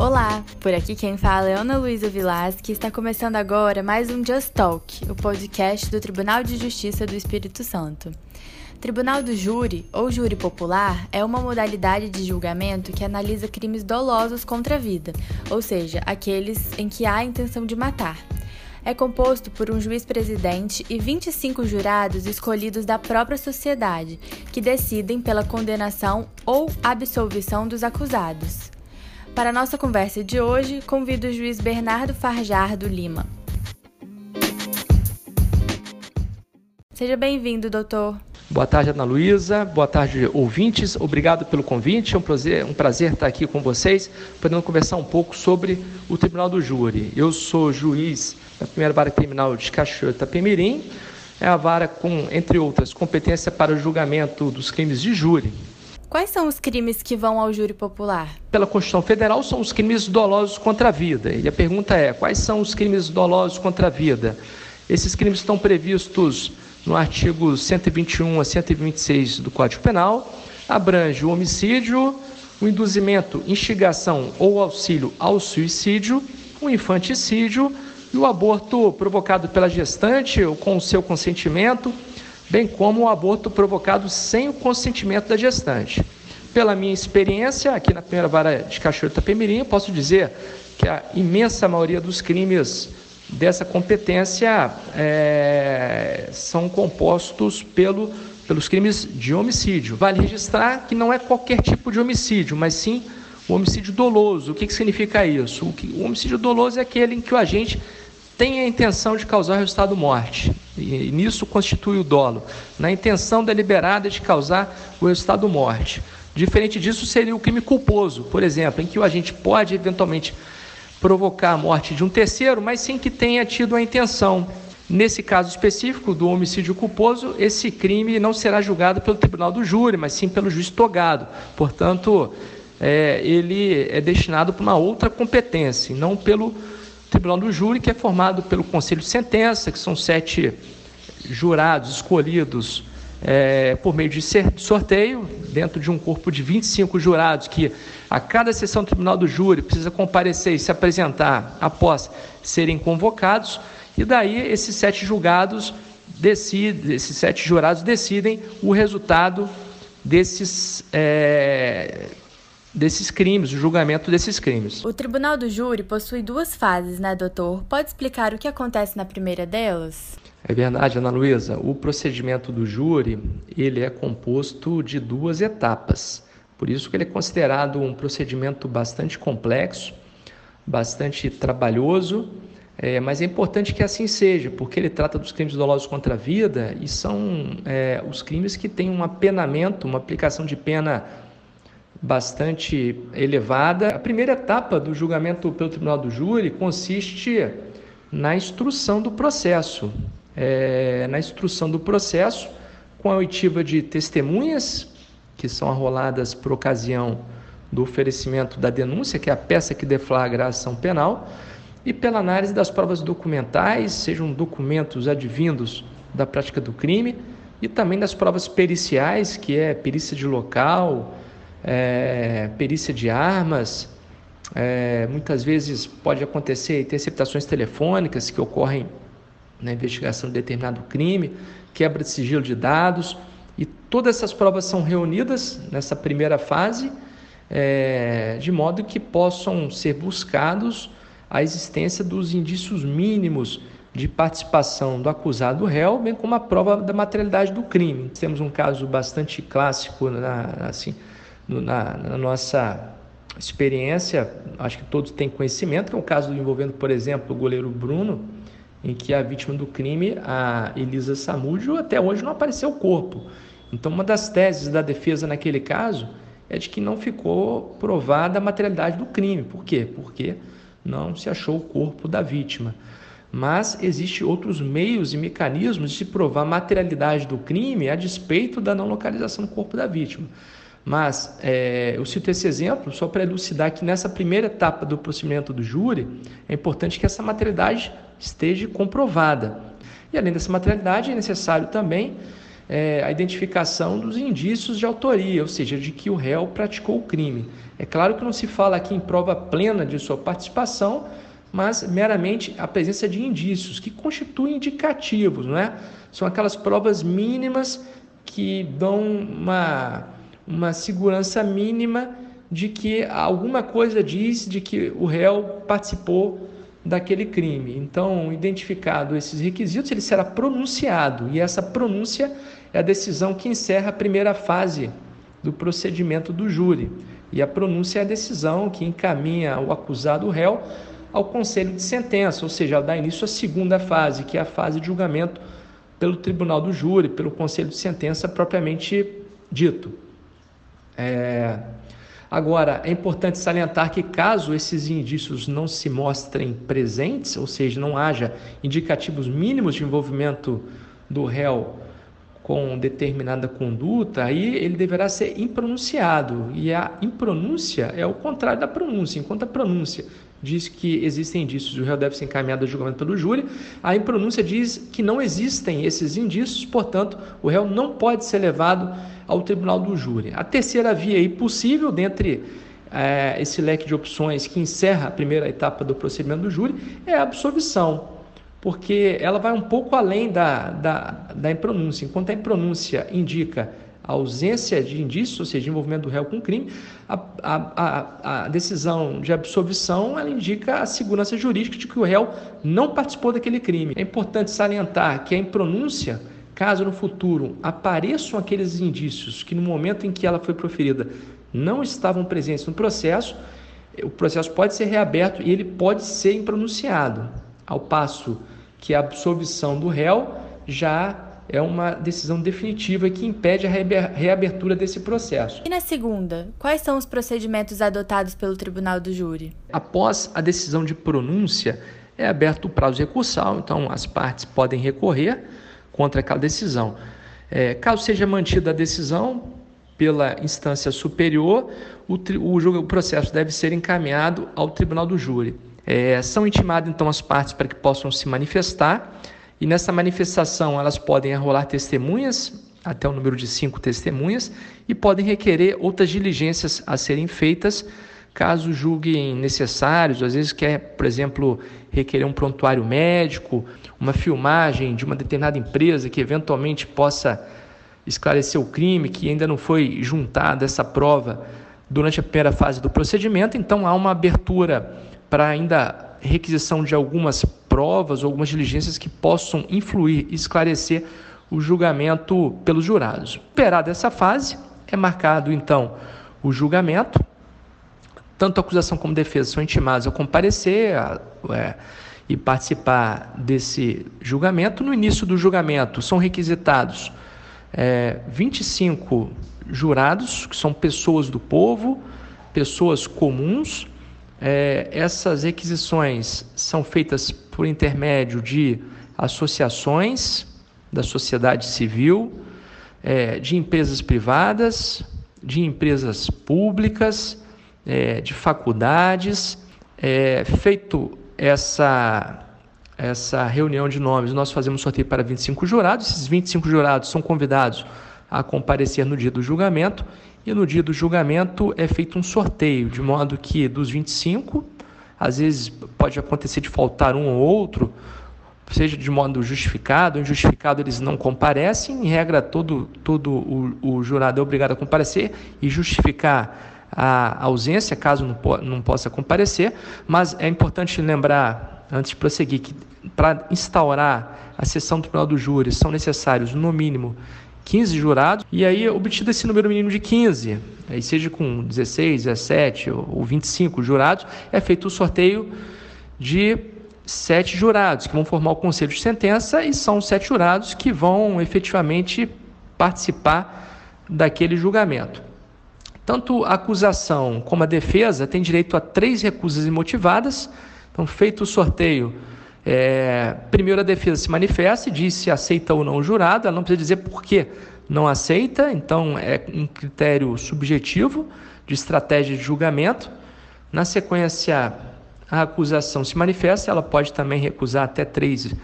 Olá, por aqui quem fala é Ana Luísa Vilas, que está começando agora mais um Just Talk, o podcast do Tribunal de Justiça do Espírito Santo. Tribunal do Júri, ou Júri Popular, é uma modalidade de julgamento que analisa crimes dolosos contra a vida, ou seja, aqueles em que há a intenção de matar. É composto por um juiz-presidente e 25 jurados escolhidos da própria sociedade, que decidem pela condenação ou absolvição dos acusados. Para a nossa conversa de hoje, convido o juiz Bernardo Farjardo Lima. Seja bem-vindo, doutor. Boa tarde, Ana Luísa. Boa tarde, ouvintes. Obrigado pelo convite. É um prazer, um prazer estar aqui com vocês, podendo conversar um pouco sobre o Tribunal do Júri. Eu sou juiz da primeira vara criminal de Cachoeira Itapemirim. É a vara com, entre outras, competência para o julgamento dos crimes de júri. Quais são os crimes que vão ao júri popular? Pela Constituição Federal, são os crimes dolosos contra a vida. E a pergunta é: quais são os crimes dolosos contra a vida? Esses crimes estão previstos no artigo 121 a 126 do Código Penal. Abrange o homicídio, o induzimento, instigação ou auxílio ao suicídio, o infanticídio e o aborto provocado pela gestante ou com o seu consentimento bem como o aborto provocado sem o consentimento da gestante. Pela minha experiência aqui na primeira vara de Cachoeira Itapemirim, posso dizer que a imensa maioria dos crimes dessa competência é, são compostos pelo, pelos crimes de homicídio. Vale registrar que não é qualquer tipo de homicídio, mas sim o homicídio doloso. O que, que significa isso? O, que, o homicídio doloso é aquele em que o agente tem a intenção de causar o resultado morte. E, nisso constitui o dolo, na intenção deliberada de causar o resultado morte. Diferente disso seria o crime culposo, por exemplo, em que o agente pode eventualmente provocar a morte de um terceiro, mas sem que tenha tido a intenção. Nesse caso específico do homicídio culposo, esse crime não será julgado pelo tribunal do júri, mas sim pelo juiz togado. Portanto, é, ele é destinado para uma outra competência, não pelo Tribunal do Júri, que é formado pelo Conselho de Sentença, que são sete jurados escolhidos é, por meio de sorteio, dentro de um corpo de 25 jurados, que a cada sessão do Tribunal do Júri precisa comparecer e se apresentar após serem convocados, e daí esses sete julgados decidem, esses sete jurados decidem o resultado desses é, desses crimes, o julgamento desses crimes. O Tribunal do Júri possui duas fases, né, doutor? Pode explicar o que acontece na primeira delas? É verdade, Ana Luísa. O procedimento do júri, ele é composto de duas etapas. Por isso que ele é considerado um procedimento bastante complexo, bastante trabalhoso, é, mas é importante que assim seja, porque ele trata dos crimes dolosos contra a vida e são é, os crimes que têm um apenamento, uma aplicação de pena bastante elevada. A primeira etapa do julgamento pelo Tribunal do Júri consiste na instrução do processo. É, na instrução do processo, com a oitiva de testemunhas, que são arroladas por ocasião do oferecimento da denúncia, que é a peça que deflagra a ação penal, e pela análise das provas documentais, sejam documentos advindos da prática do crime, e também das provas periciais, que é perícia de local, é, perícia de armas, é, muitas vezes pode acontecer interceptações telefônicas que ocorrem na investigação de determinado crime, quebra de sigilo de dados, e todas essas provas são reunidas nessa primeira fase, é, de modo que possam ser buscados a existência dos indícios mínimos de participação do acusado réu, bem como a prova da materialidade do crime. Temos um caso bastante clássico, na, assim, na, na nossa experiência, acho que todos têm conhecimento, que é um caso envolvendo, por exemplo, o goleiro Bruno, em que a vítima do crime, a Elisa Samúdio, até hoje não apareceu o corpo. Então, uma das teses da defesa naquele caso é de que não ficou provada a materialidade do crime. Por quê? Porque não se achou o corpo da vítima. Mas existem outros meios e mecanismos de se provar a materialidade do crime a despeito da não localização do corpo da vítima. Mas é, eu cito esse exemplo só para elucidar que nessa primeira etapa do procedimento do júri é importante que essa materialidade esteja comprovada. E além dessa materialidade, é necessário também é, a identificação dos indícios de autoria, ou seja, de que o réu praticou o crime. É claro que não se fala aqui em prova plena de sua participação, mas meramente a presença de indícios que constituem indicativos, não é? São aquelas provas mínimas que dão uma, uma segurança mínima de que alguma coisa diz de que o réu participou daquele crime. Então, identificado esses requisitos, ele será pronunciado e essa pronúncia é a decisão que encerra a primeira fase do procedimento do júri. E a pronúncia é a decisão que encaminha o acusado o réu ao conselho de sentença, ou seja, dá início à segunda fase, que é a fase de julgamento pelo tribunal do júri, pelo conselho de sentença propriamente dito. É... Agora, é importante salientar que, caso esses indícios não se mostrem presentes, ou seja, não haja indicativos mínimos de envolvimento do réu com determinada conduta, aí ele deverá ser impronunciado. E a impronúncia é o contrário da pronúncia. Enquanto a pronúncia diz que existem indícios e o réu deve ser encaminhado a julgamento pelo júri, a impronúncia diz que não existem esses indícios, portanto, o réu não pode ser levado ao tribunal do júri. A terceira via aí possível, dentre é, esse leque de opções que encerra a primeira etapa do procedimento do júri, é a absolvição, porque ela vai um pouco além da, da, da impronúncia. Enquanto a impronúncia indica a ausência de indícios, ou seja, envolvimento do réu com crime, a, a, a, decisão de absolvição ela indica a segurança jurídica de que o réu não participou daquele crime. É importante salientar que a impronúncia, caso no futuro apareçam aqueles indícios que no momento em que ela foi proferida não estavam presentes no processo, o processo pode ser reaberto e ele pode ser impronunciado, ao passo que a absolvição do réu já é uma decisão definitiva que impede a reabertura desse processo. E na segunda, quais são os procedimentos adotados pelo tribunal do júri? Após a decisão de pronúncia, é aberto o prazo recursal, então as partes podem recorrer contra aquela decisão. É, caso seja mantida a decisão pela instância superior, o, o, o processo deve ser encaminhado ao tribunal do júri. É, são intimadas então as partes para que possam se manifestar. E nessa manifestação elas podem enrolar testemunhas, até o número de cinco testemunhas, e podem requerer outras diligências a serem feitas caso julguem necessários, às vezes quer, por exemplo, requerer um prontuário médico, uma filmagem de uma determinada empresa que eventualmente possa esclarecer o crime, que ainda não foi juntada essa prova durante a primeira fase do procedimento, então há uma abertura para ainda requisição de algumas provas ou algumas diligências que possam influir e esclarecer o julgamento pelos jurados. Superada essa fase, é marcado então o julgamento. Tanto a acusação como a defesa são intimados a comparecer a, é, e participar desse julgamento. No início do julgamento, são requisitados é, 25 jurados, que são pessoas do povo, pessoas comuns, é, essas requisições são feitas por intermédio de associações da sociedade civil, é, de empresas privadas, de empresas públicas, é, de faculdades. É, feito essa, essa reunião de nomes, nós fazemos sorteio para 25 jurados. Esses 25 jurados são convidados a comparecer no dia do julgamento e no dia do julgamento é feito um sorteio, de modo que dos 25, às vezes pode acontecer de faltar um ou outro, seja de modo justificado injustificado, eles não comparecem. Em regra, todo, todo o, o jurado é obrigado a comparecer e justificar a ausência, caso não, não possa comparecer. Mas é importante lembrar, antes de prosseguir, que para instaurar a sessão do Tribunal do Júri são necessários, no mínimo, 15 jurados, e aí obtido esse número mínimo de 15, aí seja com 16, 17 ou 25 jurados, é feito o sorteio de sete jurados que vão formar o conselho de sentença e são sete jurados que vão efetivamente participar daquele julgamento. Tanto a acusação como a defesa têm direito a três recusas imotivadas. Então, feito o sorteio, é, primeiro, a defesa se manifesta e diz se aceita ou não o jurado, ela não precisa dizer por que não aceita, então é um critério subjetivo de estratégia de julgamento. Na sequência, a acusação se manifesta, ela pode também recusar até três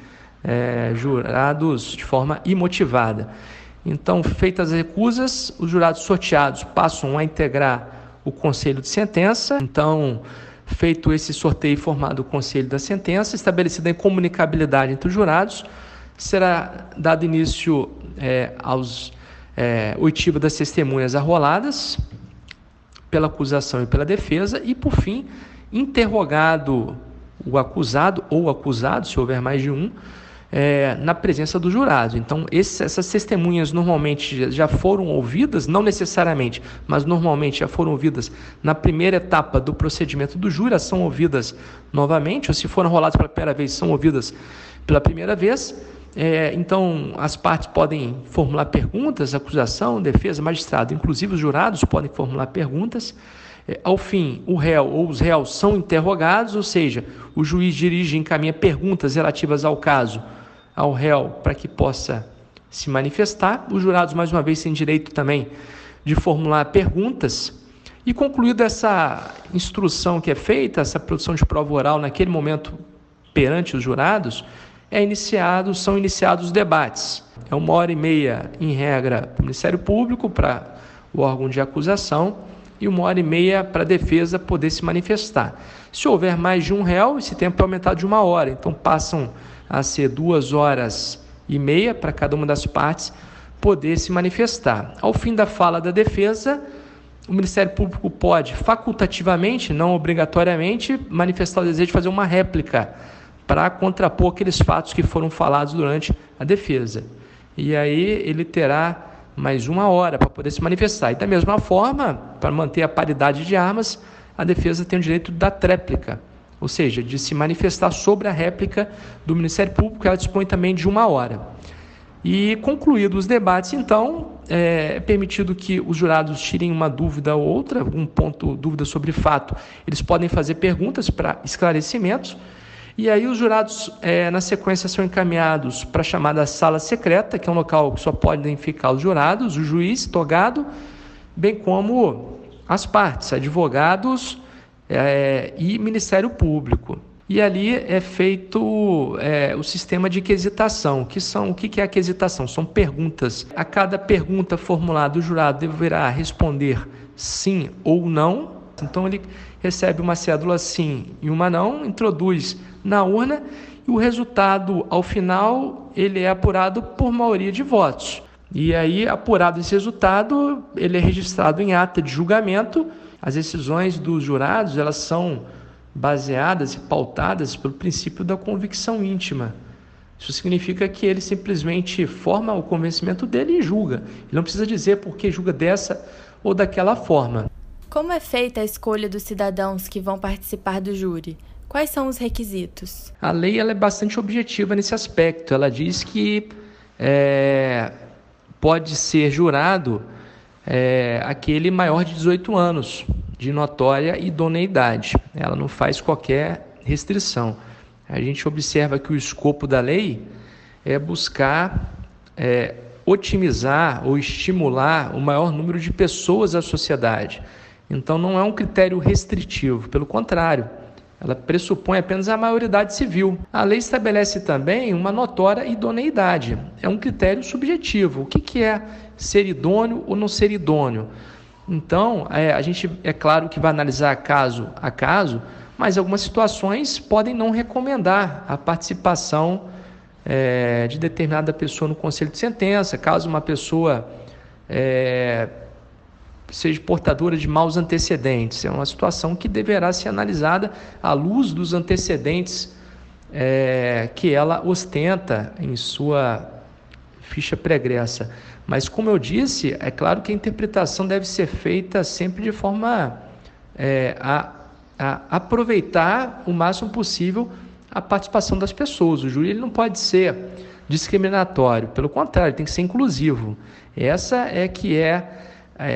é, jurados de forma imotivada. Então, feitas as recusas, os jurados sorteados passam a integrar o conselho de sentença. Então, feito esse sorteio formado o conselho da sentença, estabelecida a comunicabilidade entre os jurados, será dado início é, aos é, das testemunhas arroladas pela acusação e pela defesa e, por fim, interrogado o acusado ou acusado, se houver mais de um, é, na presença do jurado. Então, essas testemunhas normalmente já foram ouvidas, não necessariamente, mas normalmente já foram ouvidas na primeira etapa do procedimento do júri, são ouvidas novamente, ou se foram roladas pela primeira vez, são ouvidas pela primeira vez. É, então, as partes podem formular perguntas, acusação, defesa, magistrado, inclusive os jurados podem formular perguntas. É, ao fim, o réu ou os réus são interrogados, ou seja, o juiz dirige e encaminha perguntas relativas ao caso ao réu para que possa se manifestar. Os jurados, mais uma vez, têm direito também de formular perguntas. E concluída essa instrução que é feita, essa produção de prova oral naquele momento perante os jurados, é iniciado, são iniciados os debates. É uma hora e meia, em regra, para o Ministério Público, para o órgão de acusação, e uma hora e meia para a defesa poder se manifestar. Se houver mais de um réu, esse tempo é aumentado de uma hora. Então passam a ser duas horas e meia para cada uma das partes poder se manifestar. Ao fim da fala da defesa, o Ministério Público pode facultativamente, não obrigatoriamente, manifestar o desejo de fazer uma réplica para contrapor aqueles fatos que foram falados durante a defesa. E aí ele terá mais uma hora para poder se manifestar. E da mesma forma, para manter a paridade de armas, a defesa tem o direito da tréplica, ou seja, de se manifestar sobre a réplica do Ministério Público, ela dispõe também de uma hora. E concluídos os debates, então, é permitido que os jurados tirem uma dúvida ou outra, um ponto, dúvida sobre fato. Eles podem fazer perguntas para esclarecimentos e aí os jurados, é, na sequência, são encaminhados para a chamada sala secreta, que é um local que só podem ficar os jurados, o juiz, togado, bem como as partes, advogados é, e Ministério Público. E ali é feito é, o sistema de quesitação, que são o que é a quesitação? São perguntas. A cada pergunta formulada, o jurado deverá responder sim ou não. Então ele recebe uma cédula sim e uma não, introduz na urna e o resultado, ao final, ele é apurado por maioria de votos. E aí, apurado esse resultado, ele é registrado em ata de julgamento. As decisões dos jurados, elas são baseadas e pautadas pelo princípio da convicção íntima. Isso significa que ele simplesmente forma o convencimento dele e julga. Ele não precisa dizer por que julga dessa ou daquela forma. Como é feita a escolha dos cidadãos que vão participar do júri? Quais são os requisitos? A lei ela é bastante objetiva nesse aspecto. Ela diz que é, pode ser jurado é, aquele maior de 18 anos, de notória idoneidade. Ela não faz qualquer restrição. A gente observa que o escopo da lei é buscar é, otimizar ou estimular o maior número de pessoas da sociedade. Então, não é um critério restritivo, pelo contrário ela pressupõe apenas a maioridade civil. A lei estabelece também uma notória idoneidade. É um critério subjetivo. O que, que é ser idôneo ou não ser idôneo? Então, é, a gente é claro que vai analisar caso a caso, mas algumas situações podem não recomendar a participação é, de determinada pessoa no conselho de sentença, caso uma pessoa é, seja portadora de maus antecedentes. É uma situação que deverá ser analisada à luz dos antecedentes é, que ela ostenta em sua ficha pregressa. Mas, como eu disse, é claro que a interpretação deve ser feita sempre de forma é, a, a, aproveitar o máximo possível a participação das pessoas. O júri ele não pode ser discriminatório, pelo contrário, tem que ser inclusivo. Essa é que é é,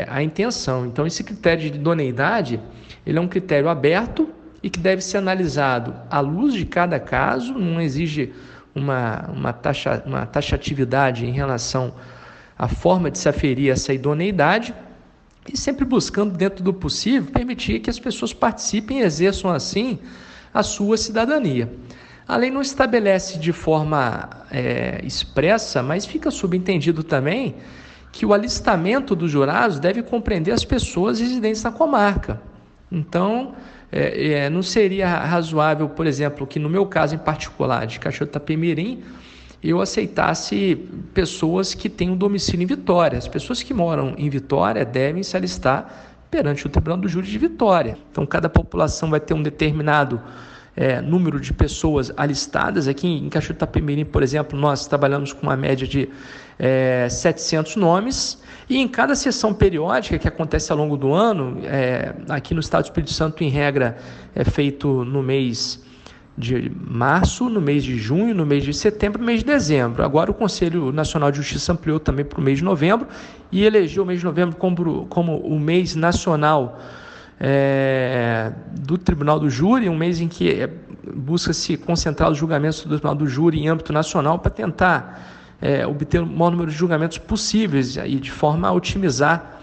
a intenção. Então, esse critério de idoneidade ele é um critério aberto e que deve ser analisado à luz de cada caso, não exige uma, uma, taxa, uma taxatividade em relação à forma de se aferir essa idoneidade e sempre buscando, dentro do possível, permitir que as pessoas participem e exerçam assim a sua cidadania. A lei não estabelece de forma é, expressa, mas fica subentendido também que o alistamento dos jurados deve compreender as pessoas residentes na comarca. Então, é, é, não seria razoável, por exemplo, que no meu caso em particular, de Cachoeiro Tapemirim, eu aceitasse pessoas que têm um domicílio em Vitória. As pessoas que moram em Vitória devem se alistar perante o Tribunal do Júri de Vitória. Então, cada população vai ter um determinado é, número de pessoas alistadas. Aqui em Cachoeiro Itapemirim, por exemplo, nós trabalhamos com uma média de é, 700 nomes. E em cada sessão periódica que acontece ao longo do ano, é, aqui no Estado do Espírito Santo, em regra, é feito no mês de março, no mês de junho, no mês de setembro, no mês de dezembro. Agora o Conselho Nacional de Justiça ampliou também para o mês de novembro e elegeu o mês de novembro como, como o mês nacional é, do Tribunal do Júri, um mês em que é, busca-se concentrar os julgamentos do Tribunal do Júri em âmbito nacional para tentar é, obter o maior número de julgamentos possíveis e de forma a otimizar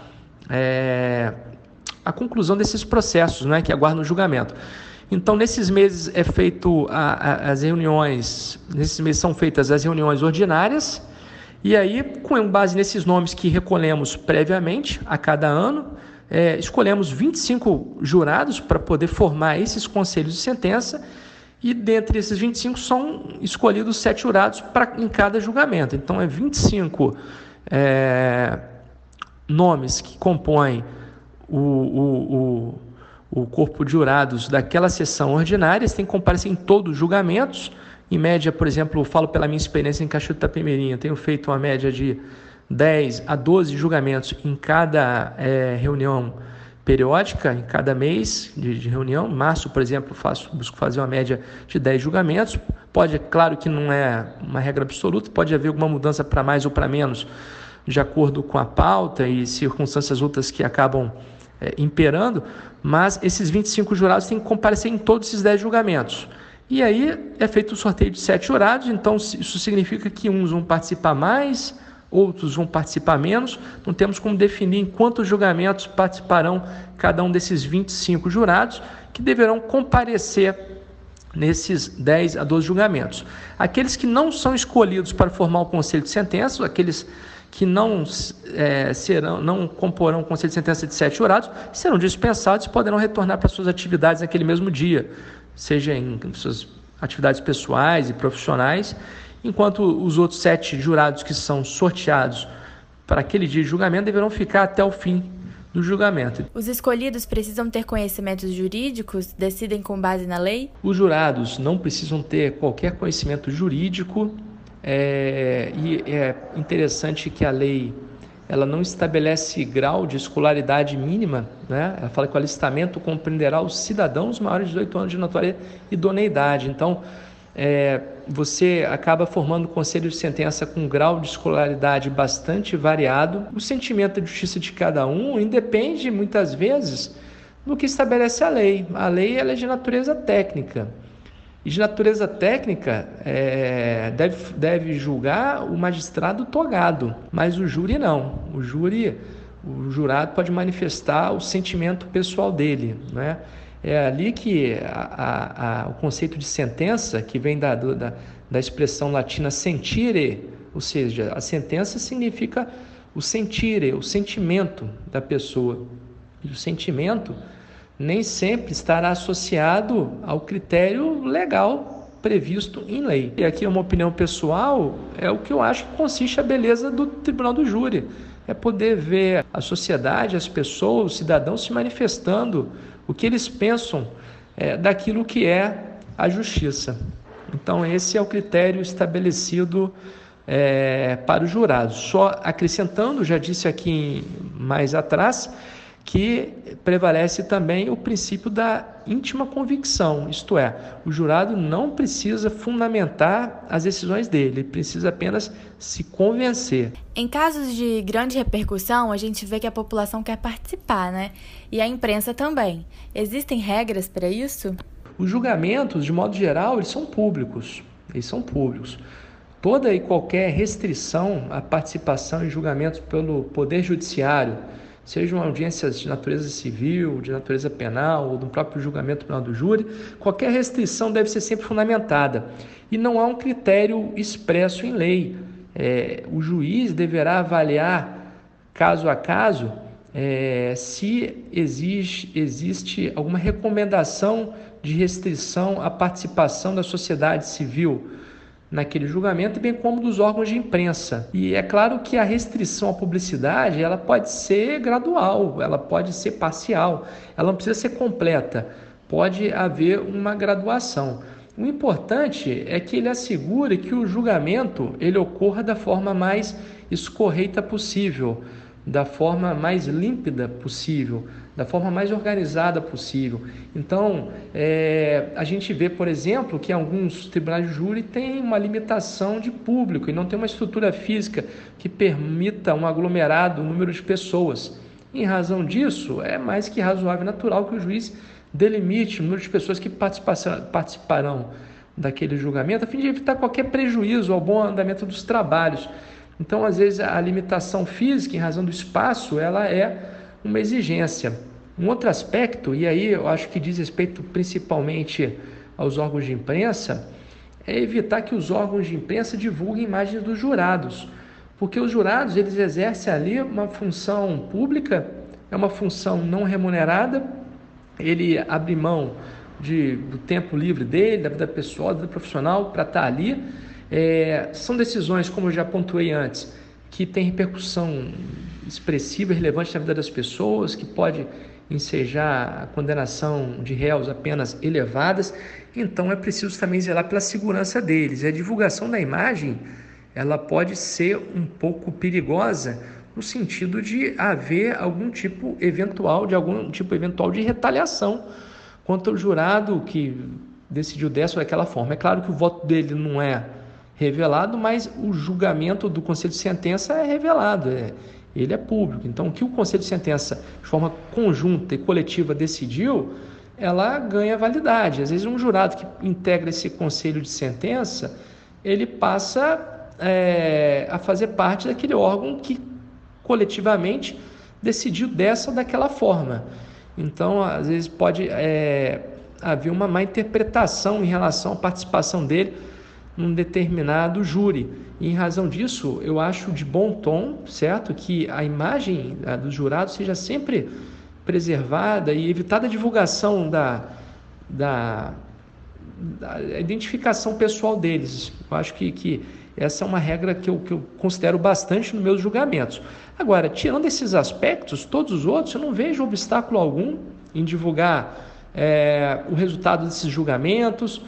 é, a conclusão desses processos né, que aguardam o julgamento. Então, nesses meses é feito a, a, as reuniões, nesses meses são feitas as reuniões ordinárias, e aí, com base nesses nomes que recolhemos previamente a cada ano, é, escolhemos 25 jurados para poder formar esses conselhos de sentença, e dentre esses 25 são escolhidos sete jurados pra, em cada julgamento. Então, é 25 é, nomes que compõem o, o, o o corpo de jurados daquela sessão ordinária, eles têm que comparecer em todos os julgamentos. Em média, por exemplo, falo pela minha experiência em Cachoeiro Itapemirim, tenho feito uma média de 10 a 12 julgamentos em cada é, reunião periódica, em cada mês de, de, reunião. Março, por exemplo, faço, busco fazer uma média de 10 julgamentos. Pode, claro que não é uma regra absoluta, pode haver alguma mudança para mais ou para menos, de acordo com a pauta e circunstâncias outras que acabam é, imperando, mas esses 25 jurados têm que comparecer em todos esses 10 julgamentos. E aí é feito o sorteio de sete jurados, então isso significa que uns vão participar mais, outros vão participar menos. Não temos como definir em quantos julgamentos participarão cada um desses 25 jurados, que deverão comparecer nesses 10 a 12 julgamentos. Aqueles que não são escolhidos para formar o conselho de sentença, aqueles que não é, serão, não comporão o conselho de sentença de sete jurados, serão dispensados e poderão retornar para suas atividades naquele mesmo dia, seja em suas atividades pessoais e profissionais, enquanto os outros sete jurados que são sorteados para aquele dia de julgamento deverão ficar até o fim do julgamento. Os escolhidos precisam ter conhecimentos jurídicos? Decidem com base na lei? Os jurados não precisam ter qualquer conhecimento jurídico é, e é interessante que a lei ela não estabelece grau de escolaridade mínima, né? Ela fala que o alistamento compreenderá os cidadãos maiores de 18 anos de notória idoneidade. Então, é, você acaba formando conselho de sentença com um grau de escolaridade bastante variado. O sentimento de justiça de cada um independe, muitas vezes, do que estabelece a lei. A lei ela é de natureza técnica. E de natureza técnica, é, deve, deve julgar o magistrado togado, mas o júri não. O júri, o jurado pode manifestar o sentimento pessoal dele. Né? É ali que a, a, o conceito de sentença, que vem da, da, da expressão latina sentire, ou seja, a sentença significa o sentire, o sentimento da pessoa. E o sentimento nem sempre estará associado ao critério legal previsto em lei. E aqui é uma opinião pessoal, é o que eu acho que consiste a beleza do tribunal do júri. É poder ver a sociedade, as pessoas, os cidadãos se manifestando o que eles pensam é, daquilo que é a justiça. Então, esse é o critério estabelecido é, para os jurados. Só acrescentando, já disse aqui mais atrás, que prevalece também o princípio da íntima convicção, isto é, o jurado não precisa fundamentar as decisões dele, ele precisa apenas se convencer. Em casos de grande repercussão, a gente vê que a população quer participar, né? E a imprensa também. Existem regras para isso? Os julgamentos, de modo geral, eles são públicos. Eles são públicos. Toda e qualquer restrição à participação em julgamentos pelo Poder Judiciário, sejam audiências de natureza civil, de natureza penal ou do próprio julgamento penal do júri, qualquer restrição deve ser sempre fundamentada. E não há um critério expresso em lei. É, o juiz deverá avaliar caso a caso é, se existe, existe alguma recomendação de restrição à participação da sociedade civil naquele julgamento, bem como dos órgãos de imprensa. E é claro que a restrição à publicidade ela pode ser gradual, ela pode ser parcial, ela não precisa ser completa, pode haver uma graduação. O importante é que ele assegure que o julgamento ele ocorra da forma mais escorreita possível, da forma mais límpida possível, da forma mais organizada possível. Então, é, a gente vê, por exemplo, que alguns tribunais de júri têm uma limitação de público e não tem uma estrutura física que permita um aglomerado número de pessoas. Em razão disso, é mais que razoável e natural que o juiz delimite o número de pessoas que participarão daquele julgamento, a fim de evitar qualquer prejuízo ao bom andamento dos trabalhos. Então, às vezes, a limitação física, em razão do espaço, ela é uma exigência. Um outro aspecto, e aí eu acho que diz respeito principalmente aos órgãos de imprensa, é evitar que os órgãos de imprensa divulguem imagens dos jurados, porque os jurados eles exercem ali uma função pública, é uma função não remunerada, ele abre mão de, do tempo livre dele, da vida pessoal, da vida profissional para estar ali é, são decisões, como eu já pontuei antes, que têm repercussão expressiva e relevante na vida das pessoas, que pode ensejar a condenação de réus apenas elevadas, então é preciso também zelar pela segurança deles. E a divulgação da imagem, ela pode ser um pouco perigosa no sentido de haver algum tipo eventual de algum tipo eventual de retaliação contra o jurado que decidiu dessa ou daquela forma. É claro que o voto dele não é revelado, mas o julgamento do conselho de sentença é revelado, é, ele é público. Então, o que o conselho de sentença, de forma conjunta e coletiva, decidiu, ela ganha validade. Às vezes, um jurado que integra esse conselho de sentença, ele passa é, a fazer parte daquele órgão que coletivamente decidiu dessa ou daquela forma. Então, às vezes, pode é, haver uma má interpretação em relação à participação dele num determinado júri. E em razão disso, eu acho de bom tom, certo, que a imagem dos jurados seja sempre preservada e evitada a divulgação da, da, da identificação pessoal deles. Eu acho que, que essa é uma regra que eu, que eu considero bastante nos meus julgamentos. Agora, tirando esses aspectos, todos os outros, eu não vejo obstáculo algum em divulgar é, o resultado desses julgamentos,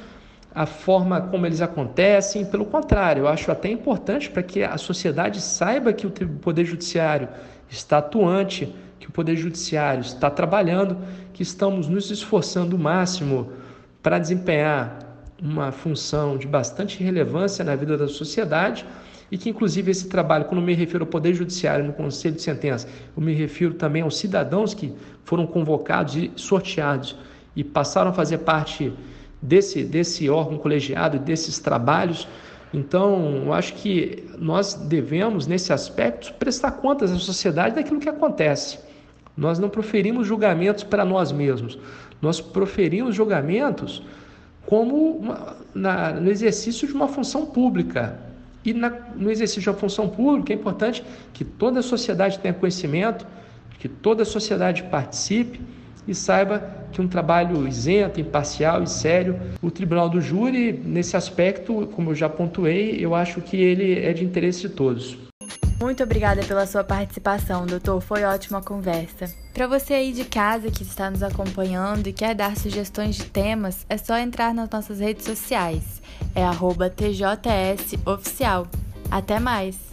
a forma como eles acontecem. Pelo contrário, eu acho até importante para que a sociedade saiba que o Poder Judiciário está atuante, que o Poder Judiciário está trabalhando, que estamos nos esforçando o máximo para desempenhar uma função de bastante relevância na vida da sociedade e que, inclusive, esse trabalho, quando me refiro ao Poder Judiciário no Conselho de Sentença, eu me refiro também aos cidadãos que foram convocados e sorteados e passaram a fazer parte desse, desse órgão colegiado, desses trabalhos. Então, eu acho que nós devemos, nesse aspecto, prestar contas à sociedade daquilo que acontece. Nós não proferimos julgamentos para nós mesmos, nós proferimos julgamentos como uma, na, no exercício de uma função pública. E na, no exercício de uma função pública é importante que toda a sociedade tenha conhecimento, que toda a sociedade participe e saiba que um trabalho isento, imparcial e sério, o Tribunal do Júri, nesse aspecto, como eu já pontuei, eu acho que ele é de interesse de todos. Muito obrigada pela sua participação, doutor. Foi ótima conversa. Para você aí de casa que está nos acompanhando e quer dar sugestões de temas, é só entrar nas nossas redes sociais. É TJS Oficial. Até mais!